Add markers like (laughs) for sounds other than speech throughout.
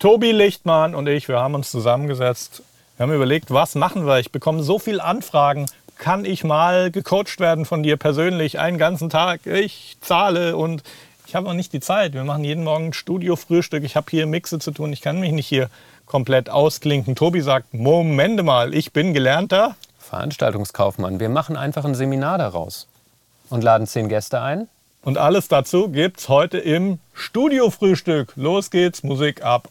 Tobi Lichtmann und ich, wir haben uns zusammengesetzt. Wir haben überlegt, was machen wir? Ich bekomme so viele Anfragen. Kann ich mal gecoacht werden von dir persönlich einen ganzen Tag? Ich zahle und ich habe auch nicht die Zeit. Wir machen jeden Morgen Studio-Frühstück. Ich habe hier Mixe zu tun. Ich kann mich nicht hier komplett ausklinken. Tobi sagt, Moment mal, ich bin gelernter Veranstaltungskaufmann. Wir machen einfach ein Seminar daraus und laden zehn Gäste ein. Und alles dazu gibt's heute im Studio-Frühstück. Los geht's, Musik ab.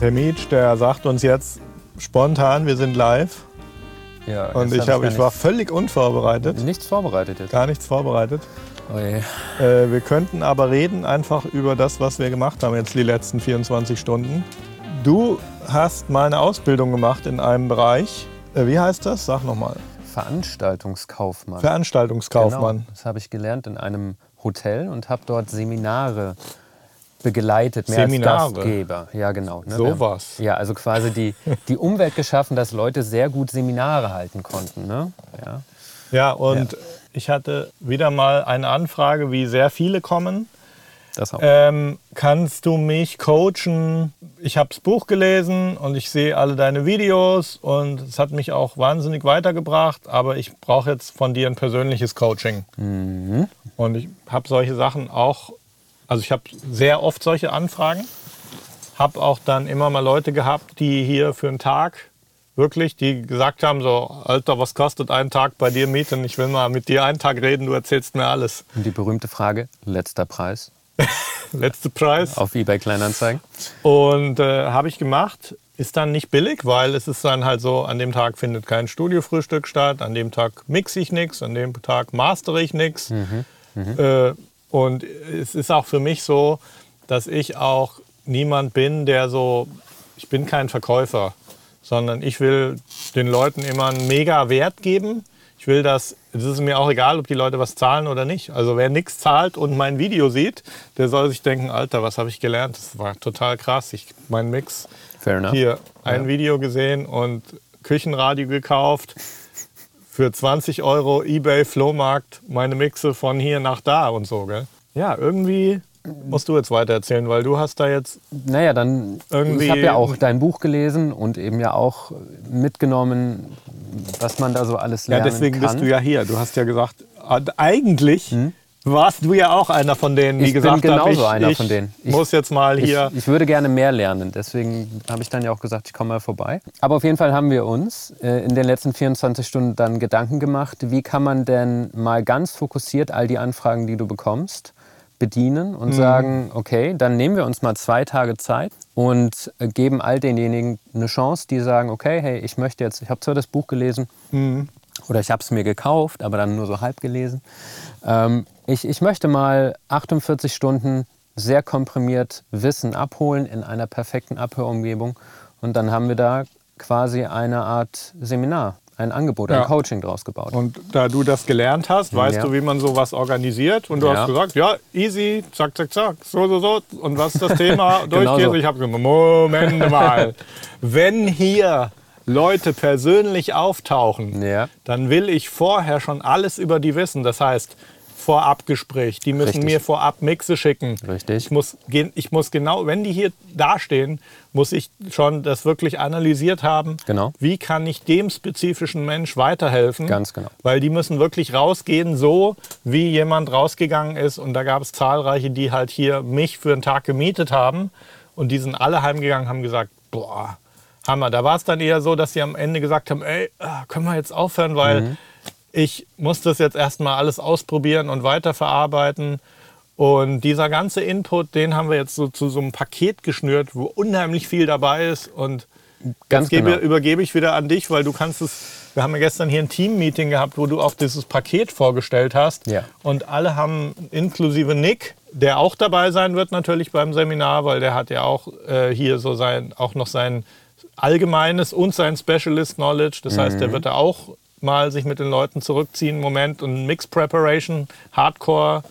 Der Mietsch, der sagt uns jetzt spontan, wir sind live. Ja, Und ich, hab gar ich war völlig unvorbereitet. nichts vorbereitet jetzt. Gar nichts vorbereitet. Oh. Äh, wir könnten aber reden einfach über das, was wir gemacht haben jetzt die letzten 24 Stunden. Du hast mal eine Ausbildung gemacht in einem Bereich. Äh, wie heißt das? Sag nochmal. Veranstaltungskaufmann. Veranstaltungskaufmann. Genau, das habe ich gelernt in einem Hotel und habe dort Seminare begleitet, mehr Seminare? als Gastgeber. Ja, genau. Ne? Sowas. Ja, also quasi die, (laughs) die Umwelt geschaffen, dass Leute sehr gut Seminare halten konnten. Ne? Ja. Ja, und ich hatte wieder mal eine Anfrage, wie sehr viele kommen. Das auch. Ähm, kannst du mich coachen? Ich habe das Buch gelesen und ich sehe alle deine Videos und es hat mich auch wahnsinnig weitergebracht, aber ich brauche jetzt von dir ein persönliches Coaching. Und ich habe solche Sachen auch, also ich habe sehr oft solche Anfragen, habe auch dann immer mal Leute gehabt, die hier für einen Tag wirklich, die gesagt haben so, Alter, was kostet ein Tag bei dir mieten? Ich will mal mit dir einen Tag reden, du erzählst mir alles. Und die berühmte Frage, letzter Preis (laughs) Letzte Preis. auf eBay Kleinanzeigen. Und äh, habe ich gemacht. Ist dann nicht billig, weil es ist dann halt so, an dem Tag findet kein Studiofrühstück statt, an dem Tag mixe ich nichts, an dem Tag mastere ich nichts. Äh, und es ist auch für mich so, dass ich auch niemand bin, der so, ich bin kein Verkäufer, sondern ich will den Leuten immer einen mega Wert geben. Ich will das, es ist mir auch egal, ob die Leute was zahlen oder nicht. Also wer nichts zahlt und mein Video sieht, der soll sich denken, Alter, was habe ich gelernt? Das war total krass. Ich, mein Mix, Fair enough. hier ein Video gesehen und Küchenradio gekauft. Für 20 Euro Ebay, Flohmarkt, meine Mixe von hier nach da und so. Gell? Ja, irgendwie musst du jetzt weiter erzählen, weil du hast da jetzt Naja, dann, Irgendwie- ich habe ja auch dein Buch gelesen und eben ja auch mitgenommen, was man da so alles Ja, lernen deswegen kann. bist du ja hier. Du hast ja gesagt, eigentlich warst du ja auch einer von denen, die Ich bin gesagt haben, genauso ich, einer ich von denen. Ich- muss jetzt mal hier. Ich, ich würde gerne mehr lernen, deswegen habe ich dann ja auch gesagt, ich komme mal vorbei. Aber auf jeden Fall haben wir uns äh, in den letzten 24 Stunden dann Gedanken gemacht, wie kann man denn mal ganz fokussiert all die Anfragen, die du bekommst, bedienen und sagen, okay, dann nehmen wir uns mal zwei Tage Zeit und geben all denjenigen eine Chance, die sagen, okay, hey, ich möchte jetzt, ich habe zwar das Buch gelesen, oder ich habe es mir gekauft, aber dann nur so halb gelesen. Ähm, ich, ich möchte mal 48 Stunden sehr komprimiert Wissen abholen in einer perfekten Abhörumgebung. Und dann haben wir da quasi eine Art Seminar, ein Angebot, Ja. ein Coaching draus gebaut. Und da du das gelernt hast, weißt Ja. du, wie man sowas organisiert. Und du Ja. hast gesagt, ja, easy, zack, zack, zack, so, so, so. Und was ist das Thema? (laughs) Genau Durchgehst. so. Ich habe gesagt, Moment mal. Wenn hier Leute persönlich auftauchen, dann will ich vorher schon alles über die wissen. Das heißt, Vorabgespräch. Die müssen Richtig. mir vorab Mixe schicken. Richtig. Ich muss, ich muss genau, wenn die hier dastehen, muss ich schon das wirklich analysiert haben. Genau. Wie kann ich dem spezifischen Mensch weiterhelfen? Ganz genau. Weil die müssen wirklich rausgehen, so wie jemand rausgegangen ist. Und da gab es zahlreiche, die halt hier mich für einen Tag gemietet haben. Und die sind alle heimgegangen, haben gesagt, boah, Hammer. Da war es dann eher so, dass sie am Ende gesagt haben, ey, ah, können wir jetzt aufhören, weil Mhm. Ich muss das jetzt erstmal alles ausprobieren und weiterverarbeiten. Und dieser ganze Input, den haben wir jetzt so zu so einem Paket geschnürt, wo unheimlich viel dabei ist. Und Ganz gebe, genau. übergebe ich wieder an dich, weil du kannst es. Wir haben ja gestern hier ein Team-Meeting gehabt, wo du auch dieses Paket vorgestellt hast. Ja. Und alle haben, inklusive Nick, der auch dabei sein wird natürlich beim Seminar, weil der hat ja auch äh, hier so sein, auch noch sein allgemeines und sein Specialist Knowledge. Das heißt, Mhm. der wird da auch mal sich mit den Leuten zurückziehen, Moment und Mix Preparation, Hardcore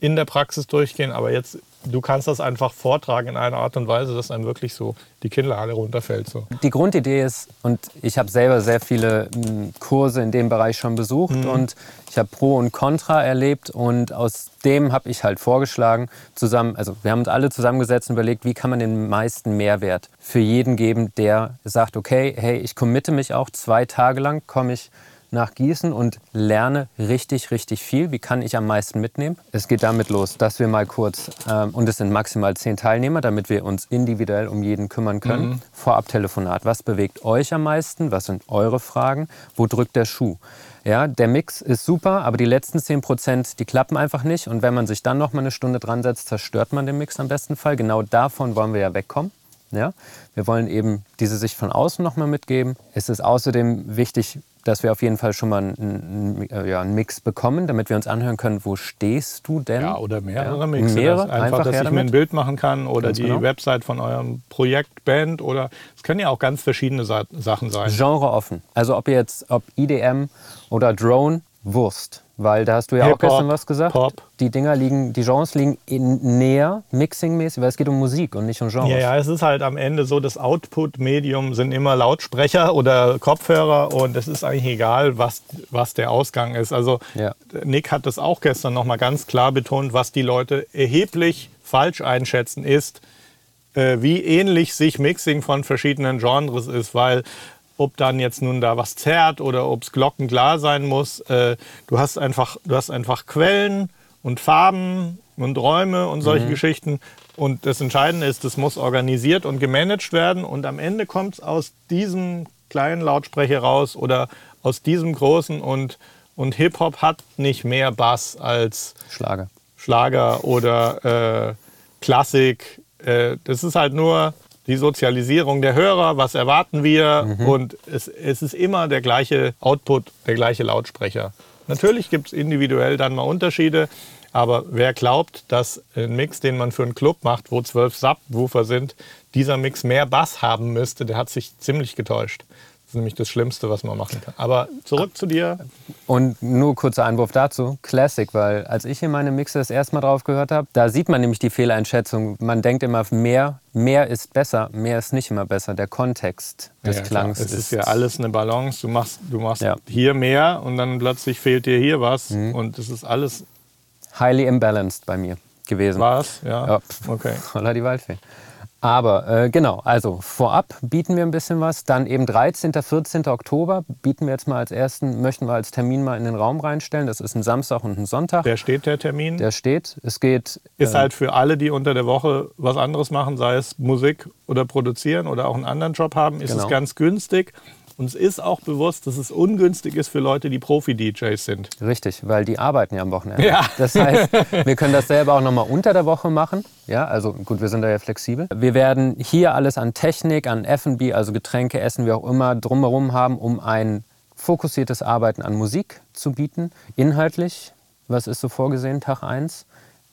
in der Praxis durchgehen. Aber jetzt du kannst das einfach vortragen in einer Art und Weise, dass einem wirklich so die Kinnlade runterfällt. So. Die Grundidee ist, und ich habe selber sehr viele hm, Kurse in dem Bereich schon besucht mhm. und ich habe Pro und Contra erlebt und aus dem habe ich halt vorgeschlagen, zusammen, also wir haben uns alle zusammengesetzt und überlegt, wie kann man den meisten Mehrwert für jeden geben, der sagt, okay, hey, ich committe mich auch zwei Tage lang, komme ich nach Gießen und lerne richtig, richtig viel. Wie kann ich am meisten mitnehmen? Es geht damit los, dass wir mal kurz, ähm, und es sind maximal zehn Teilnehmer, damit wir uns individuell um jeden kümmern können. Mhm. Vorab Telefonat. Was bewegt euch am meisten? Was sind eure Fragen? Wo drückt der Schuh? Ja, der Mix ist super, aber die letzten 10 Prozent, die klappen einfach nicht. Und wenn man sich dann noch mal eine Stunde dran setzt, zerstört man den Mix am besten Fall. Genau davon wollen wir ja wegkommen. Ja? Wir wollen eben diese Sicht von außen noch mal mitgeben. Es ist außerdem wichtig, dass wir auf jeden Fall schon mal einen, einen, ja, einen, Mix bekommen, damit wir uns anhören können, wo stehst du denn? Ja, oder mehrere ja. Mixe. Mehrere, das einfach, dass ich damit. mir ein Bild machen kann oder Ganz die genau. Website von eurem Projekt, Band oder es können ja auch ganz verschiedene Sa Sachen sein. Genre offen. Also ob jetzt, ob IDM oder Drone, Wurst. Weil da hast du ja auch gestern was gesagt. Pop. Die Dinger liegen, die Genres liegen in näher, mixingmäßig, weil es geht um Musik und nicht um Genres. Ja, ja, es ist halt am Ende so, das Output-Medium sind immer Lautsprecher oder Kopfhörer und es ist eigentlich egal, was, was der Ausgang ist. Also ja. Nick hat das auch gestern nochmal ganz klar betont, was die Leute erheblich falsch einschätzen ist, äh, wie ähnlich sich Mixing von verschiedenen Genres ist, weil ob dann jetzt nun da was zerrt oder ob es glockenglar sein muss. Äh, du, hast einfach, du hast einfach Quellen und Farben und Räume und solche mhm. Geschichten. Und das Entscheidende ist, das muss organisiert und gemanagt werden. Und am Ende kommt es aus diesem kleinen Lautsprecher raus oder aus diesem großen. Und, und Hip-Hop hat nicht mehr Bass als Schlager, Schlager oder äh, Klassik. Äh, das ist halt nur die Sozialisierung der Hörer, was erwarten wir mhm. und es, es ist immer der gleiche Output, der gleiche Lautsprecher. Natürlich gibt es individuell dann mal Unterschiede, aber wer glaubt, dass ein Mix, den man für einen Club macht, wo zwölf Subwoofer sind, dieser Mix mehr Bass haben müsste, der hat sich ziemlich getäuscht. Das ist nämlich das Schlimmste, was man machen kann. Aber zurück zu dir. Und nur kurzer Einwurf dazu. Classic, weil als ich hier meine Mixe das erste Mal drauf gehört habe, da sieht man nämlich die Fehleinschätzung. Man denkt immer, mehr, mehr ist besser, mehr ist nicht immer besser. Der Kontext des ja, Klangs Es ist, ist ja alles eine Balance. Du machst, du machst ja. hier mehr und dann plötzlich fehlt dir hier was. Mhm. Und das ist alles. Highly imbalanced bei mir gewesen. War es? Ja. ja. Okay. (laughs) Holla die Waldfee. Aber äh, genau, also vorab bieten wir ein bisschen was. Dann eben 13., 14. Oktober bieten wir jetzt mal als ersten, möchten wir als Termin mal in den Raum reinstellen. Das ist ein Samstag und ein Sonntag. Der steht der Termin? Der steht. Es geht. Ist äh, halt für alle, die unter der Woche was anderes machen, sei es Musik oder produzieren oder auch einen anderen Job haben, ist genau. es ganz günstig. Uns ist auch bewusst, dass es ungünstig ist für Leute, die Profi-DJs sind. Richtig, weil die arbeiten ja am Wochenende. Ja. Das heißt, wir können das selber auch nochmal unter der Woche machen. Ja, also gut, wir sind da ja flexibel. Wir werden hier alles an Technik, an F&B, also Getränke, Essen, wie auch immer, drumherum haben, um ein fokussiertes Arbeiten an Musik zu bieten. Inhaltlich, was ist so vorgesehen, Tag 1?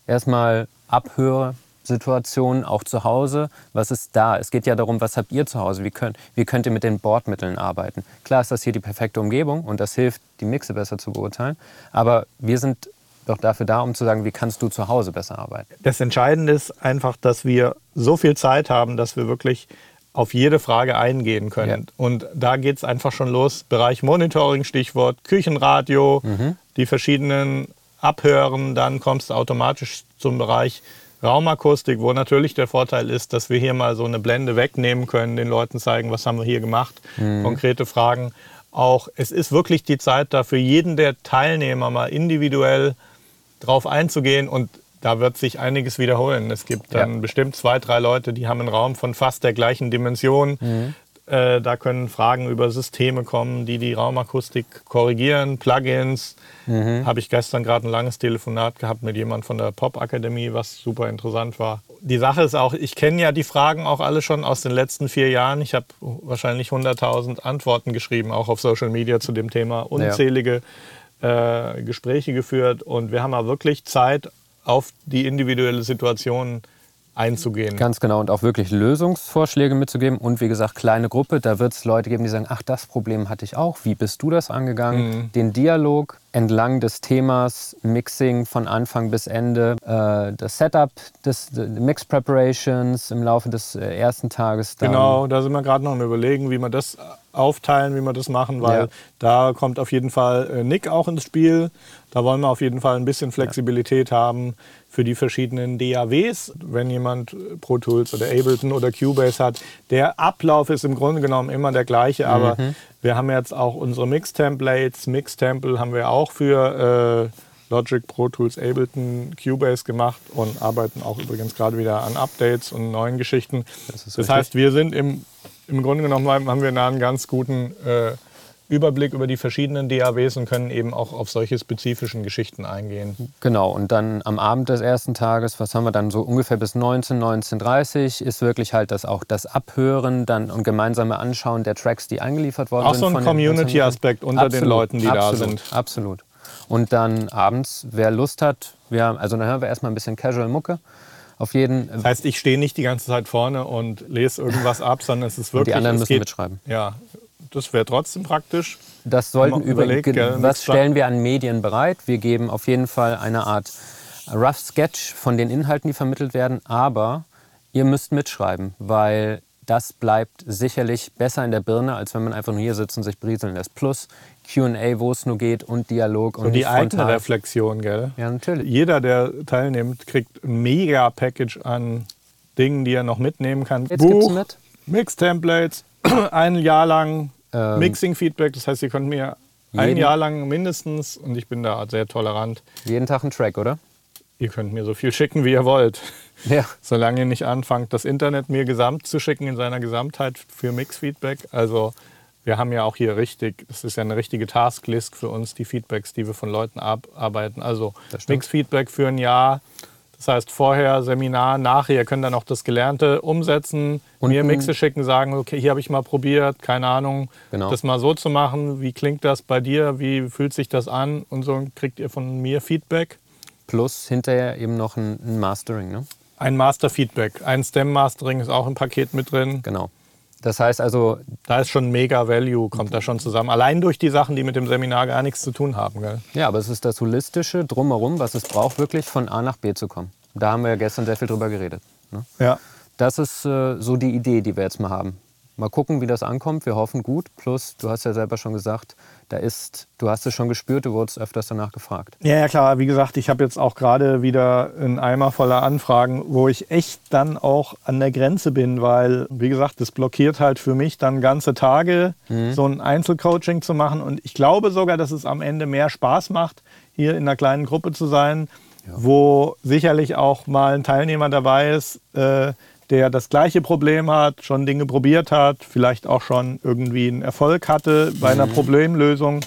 Erstmal Abhöre, Situationen, auch zu Hause. Was ist da? Es geht ja darum, was habt ihr zu Hause? Wie könnt, wie könnt ihr mit den Bordmitteln arbeiten? Klar ist das hier die perfekte Umgebung und das hilft, die Mixe besser zu beurteilen. Aber wir sind doch dafür da, um zu sagen, wie kannst du zu Hause besser arbeiten? Das Entscheidende ist einfach, dass wir so viel Zeit haben, dass wir wirklich auf jede Frage eingehen können. Ja. Und da geht es einfach schon los. Bereich Monitoring, Stichwort Küchenradio, mhm. die verschiedenen Abhören. Dann kommst du automatisch zum Bereich Raumakustik, wo natürlich der Vorteil ist, dass wir hier mal so eine Blende wegnehmen können, den Leuten zeigen, was haben wir hier gemacht, mhm. konkrete Fragen. Auch es ist wirklich die Zeit da für jeden der Teilnehmer mal individuell drauf einzugehen und da wird sich einiges wiederholen. Es gibt dann ja. bestimmt zwei, drei Leute, die haben einen Raum von fast der gleichen Dimension. Mhm. Äh, da können Fragen über Systeme kommen, die die Raumakustik korrigieren, Plugins. Mhm. Habe ich gestern gerade ein langes Telefonat gehabt mit jemand von der Pop-Akademie, was super interessant war. Die Sache ist auch, ich kenne ja die Fragen auch alle schon aus den letzten vier Jahren. Ich habe wahrscheinlich 100.000 Antworten geschrieben, auch auf Social Media zu dem Thema. Unzählige ja. äh, Gespräche geführt und wir haben ja wirklich Zeit, auf die individuelle Situation einzugehen. Ganz genau und auch wirklich Lösungsvorschläge mitzugeben und wie gesagt kleine Gruppe, da wird es Leute geben, die sagen, ach das Problem hatte ich auch, wie bist du das angegangen? Mhm. Den Dialog entlang des Themas Mixing von Anfang bis Ende, äh, das Setup des Mix Preparations im Laufe des äh, ersten Tages. genau, da sind wir gerade noch am Überlegen, wie wir das aufteilen, wie wir das machen, weil ja. da kommt auf jeden Fall äh, Nick auch ins Spiel. Da wollen wir auf jeden Fall ein bisschen Flexibilität ja. haben für die verschiedenen DAWs. Wenn jemand Pro Tools oder Ableton oder Cubase hat, der Ablauf ist im Grunde genommen immer der gleiche, aber mhm. Wir haben jetzt auch unsere Mix-Templates. Mix-Temple haben wir auch für äh, Logic, Pro Tools, Ableton, Cubase gemacht und arbeiten auch übrigens gerade wieder an Updates und neuen Geschichten. Das, das heißt, wir sind im, im Grunde genommen haben wir einen ganz guten äh, Überblick über die verschiedenen DAWs und können eben auch auf solche spezifischen Geschichten eingehen. Genau, und dann am Abend des ersten Tages, was haben wir dann so ungefähr bis 19, 19.30 ist wirklich halt das auch das Abhören dann und gemeinsame Anschauen der Tracks, die eingeliefert worden auch sind. Auch so ein Community-Aspekt unter absolut, den Leuten, die absolut, da sind. Absolut. Und dann abends, wer Lust hat, wir, also dann hören wir erstmal ein bisschen Casual-Mucke. Auf jeden. Das heißt, ich stehe nicht die ganze Zeit vorne und lese irgendwas ab, sondern es ist wirklich. Die anderen müssen geht, mitschreiben. Ja, das wäre trotzdem praktisch. Das sollten übrigens. Was stellen wir an Medien bereit? Wir geben auf jeden Fall eine Art Rough Sketch von den Inhalten, die vermittelt werden, aber ihr müsst mitschreiben, weil das bleibt sicherlich besser in der Birne, als wenn man einfach nur hier sitzt und sich brieseln lässt. Plus QA, wo es nur geht und Dialog und, und die eigene Reflexion, gell? Ja, natürlich. Jeder, der teilnimmt, kriegt ein mega Package an Dingen, die er noch mitnehmen kann. Jetzt Buch, mit. Mix-Templates, (clears throat) ein Jahr lang ähm, Mixing-Feedback, das heißt, ihr könnt mir ein Jahr lang mindestens, und ich bin da sehr tolerant. Jeden Tag ein Track, oder? Ihr könnt mir so viel schicken, wie ihr wollt. Ja. (laughs) Solange ihr nicht anfangt, das Internet mir gesamt zu schicken in seiner Gesamtheit für Mix-Feedback. Also wir haben ja auch hier richtig, das ist ja eine richtige Tasklist für uns, die Feedbacks, die wir von Leuten abarbeiten. Also Mix-Feedback für ein Jahr das heißt, vorher Seminar, nachher, ihr könnt dann auch das Gelernte umsetzen, und mir Mixe schicken, sagen, okay, hier habe ich mal probiert, keine Ahnung, genau. das mal so zu machen. Wie klingt das bei dir? Wie fühlt sich das an? Und so kriegt ihr von mir Feedback. Plus hinterher eben noch ein, Mastering, ne? Ein Master-Feedback. Ein Stem-Mastering ist auch im Paket mit drin. Genau. Das heißt also. Da ist schon mega Value, kommt da schon zusammen. Allein durch die Sachen, die mit dem Seminar gar nichts zu tun haben. Gell? Ja, aber es ist das Holistische drumherum, was es braucht, wirklich von A nach B zu kommen. Da haben wir ja gestern sehr viel drüber geredet. Ne? Ja. Das ist äh, so die Idee, die wir jetzt mal haben. Mal gucken, wie das ankommt. Wir hoffen gut. Plus, du hast ja selber schon gesagt, da ist, du hast es schon gespürt, du wurdest öfters danach gefragt. Ja, ja klar. Wie gesagt, ich habe jetzt auch gerade wieder einen Eimer voller Anfragen, wo ich echt dann auch an der Grenze bin, weil, wie gesagt, das blockiert halt für mich dann ganze Tage, mhm. so ein Einzelcoaching zu machen. Und ich glaube sogar, dass es am Ende mehr Spaß macht, hier in einer kleinen Gruppe zu sein, ja. wo sicherlich auch mal ein Teilnehmer dabei ist, äh, der das gleiche Problem hat, schon Dinge probiert hat, vielleicht auch schon irgendwie einen Erfolg hatte bei einer mhm. Problemlösung.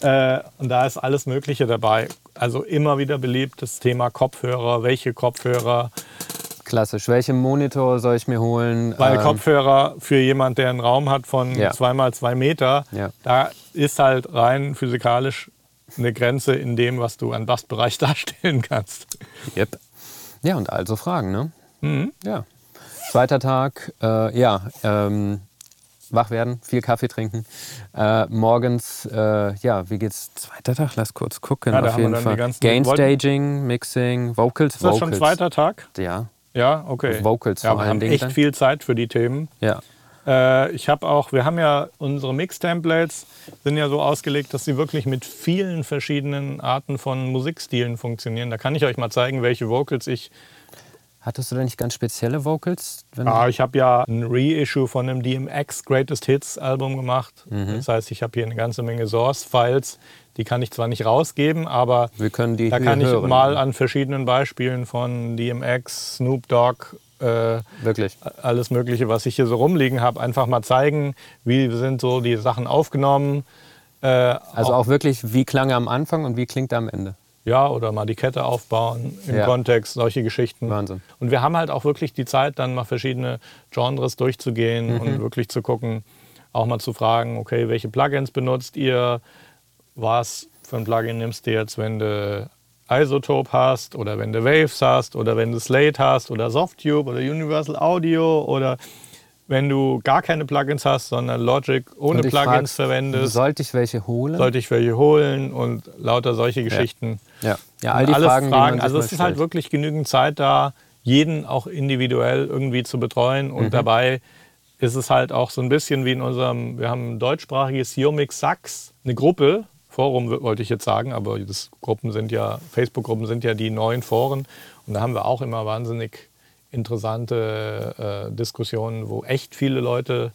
Äh, und da ist alles Mögliche dabei. Also immer wieder beliebt das Thema Kopfhörer, welche Kopfhörer. Klassisch. Welchen Monitor soll ich mir holen? Weil ähm, Kopfhörer für jemand, der einen Raum hat von ja. zweimal zwei Meter, ja. da ist halt rein physikalisch eine Grenze in dem, was du an Bassbereich (laughs) darstellen kannst. Yep. Ja, und also Fragen, ne? Mhm. Ja. Zweiter Tag, äh, ja, ähm, wach werden, viel Kaffee trinken. Äh, morgens, äh, ja, wie geht's? Zweiter Tag, lass kurz gucken. Ja, auf jeden Fall. Gain Staging, Mixing, Vocals. Ist das Vocals. schon zweiter Tag? Ja. Ja, okay. Vocals ja, vor wir haben echt dann. viel Zeit für die Themen. Ja. Äh, ich habe auch, wir haben ja unsere Mix-Templates, sind ja so ausgelegt, dass sie wirklich mit vielen verschiedenen Arten von Musikstilen funktionieren. Da kann ich euch mal zeigen, welche Vocals ich Hattest du da nicht ganz spezielle Vocals? ah, ich habe ja ein Reissue von einem DMX Greatest Hits Album gemacht. Mhm. Das heißt, ich habe hier eine ganze Menge Source-Files. Die kann ich zwar nicht rausgeben, aber Wir können die da kann ich hören. mal an verschiedenen Beispielen von DMX, Snoop Dogg, äh, Wirklich? alles Mögliche, was ich hier so rumliegen habe, einfach mal zeigen, wie sind so die Sachen aufgenommen. Äh, also auch wirklich, wie klang er am Anfang und wie klingt er am Ende? Ja, oder mal die Kette aufbauen im ja. Kontext, solche Geschichten. Wahnsinn. Und wir haben halt auch wirklich die Zeit, dann mal verschiedene Genres durchzugehen mhm. und wirklich zu gucken, auch mal zu fragen, okay, welche Plugins benutzt ihr? Was für ein Plugin nimmst du jetzt, wenn du Isotope hast oder wenn du Waves hast oder wenn du Slate hast oder Softtube oder Universal Audio oder wenn du gar keine Plugins hast, sondern Logic ohne Plugins frag, verwendest, Sollte ich welche holen? sollte ich welche holen und lauter solche Geschichten. ja. ja, all die Alle Fragen, sich also es ist halt stellt. wirklich genügend Zeit da, jeden auch individuell irgendwie zu betreuen. Und Mhm. dabei ist es halt auch so ein bisschen wie in unserem, wir haben ein deutschsprachiges Geomix Sachs, eine Gruppe, Forum wollte ich jetzt sagen, aber das Gruppen sind ja, Facebook-Gruppen sind ja die neuen Foren. Und da haben wir auch immer wahnsinnig interessante äh, Diskussionen, wo echt viele Leute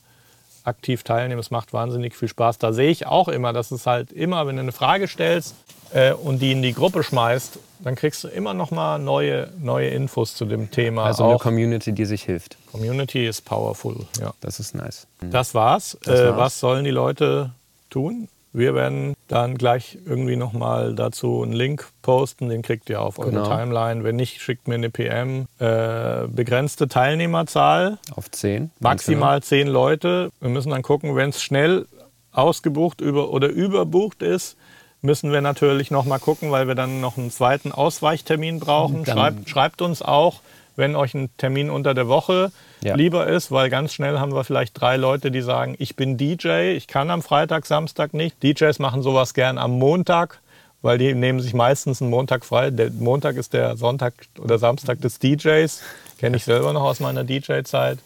aktiv teilnehmen. Es macht wahnsinnig viel Spaß. Da sehe ich auch immer, dass es halt immer, wenn du eine Frage stellst äh, und die in die Gruppe schmeißt, dann kriegst du immer noch mal neue, neue Infos zu dem Thema. Also eine auch Community, die sich hilft. Community ist powerful. Ja. Das ist nice. Das war's. Das äh, war's. Was sollen die Leute tun? Wir werden dann gleich irgendwie noch mal dazu einen Link posten. Den kriegt ihr auf eure Genau. Timeline. Wenn nicht, schickt mir eine PM. Äh, begrenzte Teilnehmerzahl. Auf 10. maximal zehn Leute. Wir müssen dann gucken, wenn es schnell ausgebucht über oder überbucht ist, müssen wir natürlich noch mal gucken, weil wir dann noch einen zweiten Ausweichtermin brauchen. Schreibt, schreibt uns auch, wenn euch ein Termin unter der Woche Ja. lieber ist, weil ganz schnell haben wir vielleicht drei Leute, die sagen, ich bin DJ, ich kann am Freitag, Samstag nicht. DJs machen sowas gern am Montag, weil die nehmen sich meistens einen Montag frei. Der Montag ist der Sonntag oder Samstag des DJs. Kenne ich selber noch aus meiner DJ-Zeit.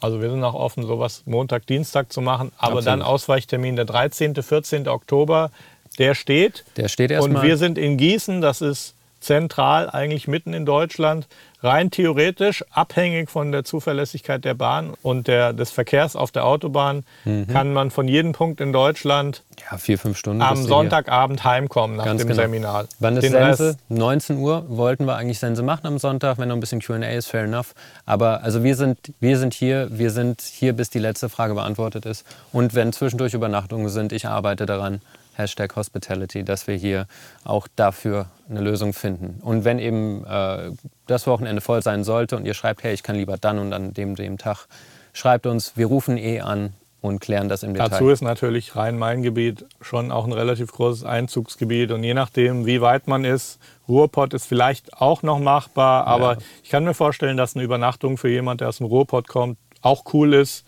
Also wir sind auch offen, sowas Montag, Dienstag zu machen. Aber Absolut. dann Ausweichtermin der 13., 14. Oktober, der steht. Der steht Und erstmal. wir sind in Gießen, das ist zentral, eigentlich mitten in Deutschland. Rein theoretisch, abhängig von der Zuverlässigkeit der Bahn und der, des Verkehrs auf der Autobahn, Mhm. kann man von jedem Punkt in Deutschland ja, vier, fünf Stunden. am. Sonntagabend heimkommen nach Ganz dem genau. Seminar. Wann ist Den Sense? Rest- 19 Uhr wollten wir eigentlich Sense machen am Sonntag, wenn noch ein bisschen Q&A ist, fair enough. Aber also wir sind, wir sind hier, wir sind hier, bis die letzte Frage beantwortet ist. Und wenn zwischendurch Übernachtungen sind, ich arbeite daran, Hashtag Hospitality, dass wir hier auch dafür eine Lösung finden. Und wenn eben äh, das Wochenende voll sein sollte und ihr schreibt, hey, ich kann lieber dann und an dem, dem Tag, schreibt uns, wir rufen eh an und klären das im Detail. Dazu ist natürlich Rhein-Main-Gebiet schon auch ein relativ großes Einzugsgebiet. Und je nachdem, wie weit man ist, Ruhrpott ist vielleicht auch noch machbar. Aber Ja. ich kann mir vorstellen, dass eine Übernachtung für jemand, der aus dem Ruhrpott kommt, auch cool ist,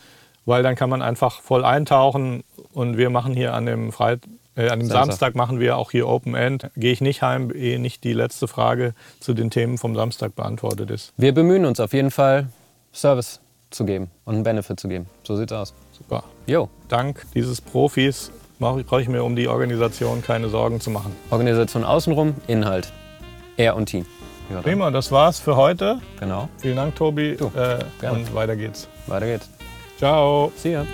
weil dann kann man einfach voll eintauchen. Und wir machen hier an dem, Freit äh, an dem Samstag. Samstag machen wir auch hier Open End. Gehe ich nicht heim, ehe nicht die letzte Frage zu den Themen vom Samstag beantwortet ist. Wir bemühen uns auf jeden Fall, Service zu geben und einen Benefit zu geben. So sieht's aus. Super. Jo, Dank dieses Profis brauche ich mir um die Organisation keine Sorgen zu machen. Organisation außenrum, Inhalt. Er und Team. Ja, Prima, das war's für heute. Genau. Vielen Dank, Tobi. Du, äh, und weiter geht's. Weiter geht's. Ciao. See ya.